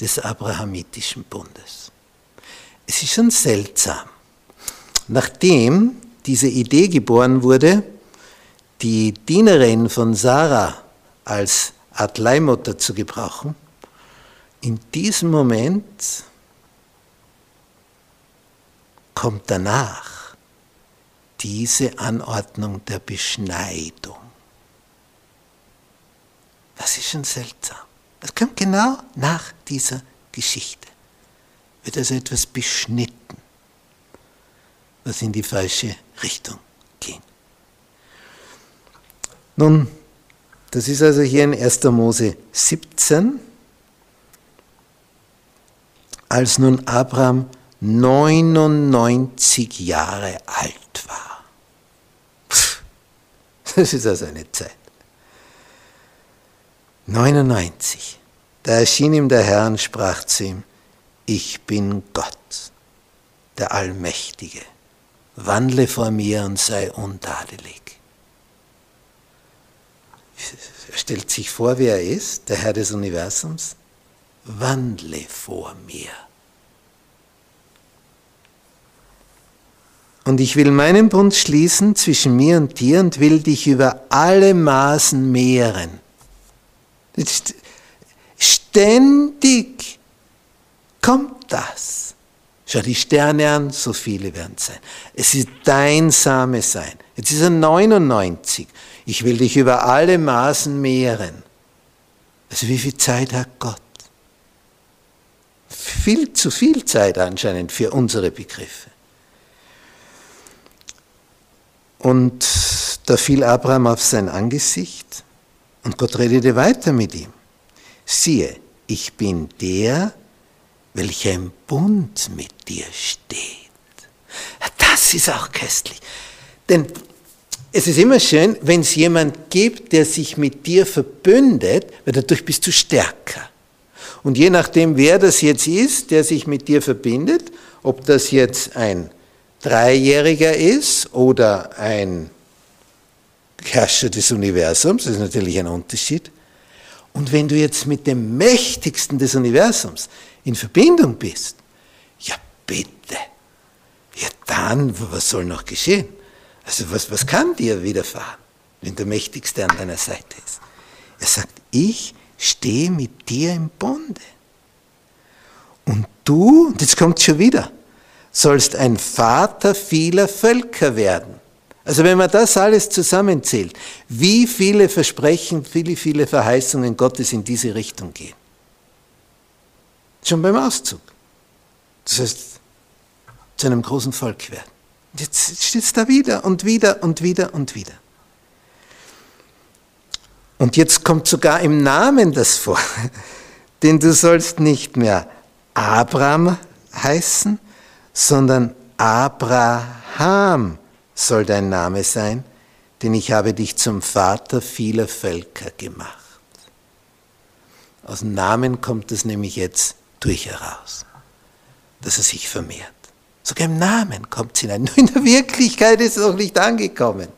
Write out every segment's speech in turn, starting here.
des Abrahamitischen Bundes. Es ist schon seltsam. Nachdem diese Idee geboren wurde, die Dienerin von Sarah als Art Leihmutter zu gebrauchen, in diesem Moment kommt danach diese Anordnung der Beschneidung. Das ist schon seltsam. Das kommt genau nach dieser Geschichte. Wird also etwas beschnitten, was in die falsche Richtung ging. Nun, das ist also hier in 1. Mose 17, als nun Abraham 99 Jahre alt war. Das ist also eine Zeit. 99. Da erschien ihm der Herr und sprach zu ihm, ich bin Gott, der Allmächtige, wandle vor mir und sei untadelig. Er stellt sich vor, wer er ist, der Herr des Universums, wandle vor mir. Und ich will meinen Bund schließen zwischen mir und dir und will dich über alle Maßen mehren. Ständig kommt das. Schau die Sterne an, so viele werden es sein. Es ist dein Same sein. Jetzt ist er 99. Ich will dich über alle Maßen mehren. Also wie viel Zeit hat Gott? Viel zu viel Zeit anscheinend für unsere Begriffe. Und da fiel Abraham auf sein Angesicht und Gott redete weiter mit ihm. Siehe, ich bin der, welcher im Bund mit dir steht. Das ist auch köstlich. Denn es ist immer schön, wenn es jemand gibt, der sich mit dir verbündet, weil dadurch bist du stärker. Und je nachdem, wer das jetzt ist, der sich mit dir verbindet, ob das jetzt ein Dreijähriger ist oder ein Herrscher des Universums, das ist natürlich ein Unterschied, und wenn du jetzt mit dem Mächtigsten des Universums in Verbindung bist, ja bitte, ja dann, was soll noch geschehen? Also was, was kann dir widerfahren, wenn der Mächtigste an deiner Seite ist? Er sagt, ich stehe mit dir im Bunde. Und du, und jetzt kommt schon wieder, sollst ein Vater vieler Völker werden. Also wenn man das alles zusammenzählt, wie viele Versprechen, viele, viele Verheißungen Gottes in diese Richtung gehen. Schon beim Auszug. Das heißt, zu einem großen Volk werden. Jetzt steht es da wieder und wieder und wieder und wieder. Und jetzt kommt sogar im Namen das vor. Denn du sollst nicht mehr Abraham heißen, sondern Abraham soll dein Name sein, denn ich habe dich zum Vater vieler Völker gemacht. Aus dem Namen kommt es nämlich jetzt durch heraus, dass er sich vermehrt. Sogar im Namen kommt es hinein. Nur in der Wirklichkeit ist es noch nicht angekommen.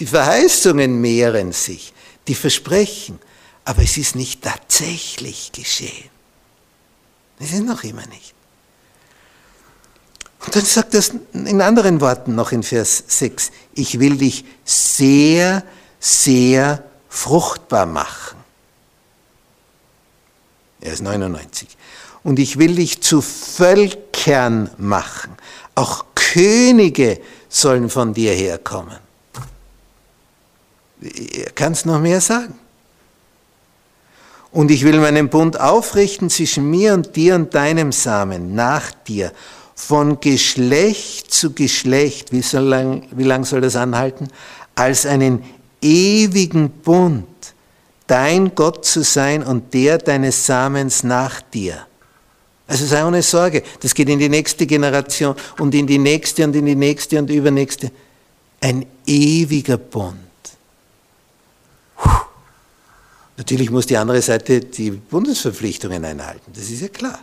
Die Verheißungen mehren sich, die Versprechen, aber es ist nicht tatsächlich geschehen. Es ist noch immer nicht. Und dann sagt er es in anderen Worten noch in Vers 6, ich will dich sehr, sehr fruchtbar machen. Er ist 99. und ich will dich zu Völkern machen. Auch Könige sollen von dir herkommen. Kannst noch mehr sagen? Und ich will meinen Bund aufrichten zwischen mir und dir und deinem Samen, nach dir, von Geschlecht zu Geschlecht. Wie, so lang, wie lang soll das anhalten? Als einen ewigen Bund, dein Gott zu sein und der deines Samens nach dir. Also sei ohne Sorge, das geht in die nächste Generation und in die nächste und in die nächste und übernächste. Ein ewiger Bund. Natürlich muss die andere Seite die Bundesverpflichtungen einhalten, das ist ja klar.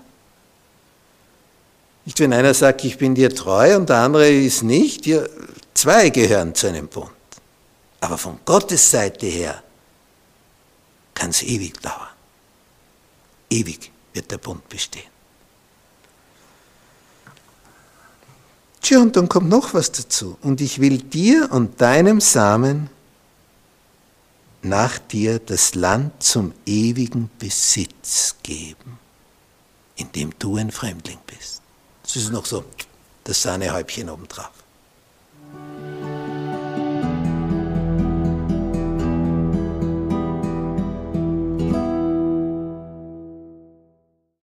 Nicht, wenn einer sagt, ich bin dir treu und der andere ist nicht, ja, zwei gehören zu einem Bund. Aber von Gottes Seite her kann es ewig dauern. Ewig wird der Bund bestehen. Tja, und dann kommt noch was dazu. Und ich will dir und deinem Samen nach dir das Land zum ewigen Besitz geben, in dem du ein Fremdling bist. Das ist noch so das Sahnehäubchen obendrauf.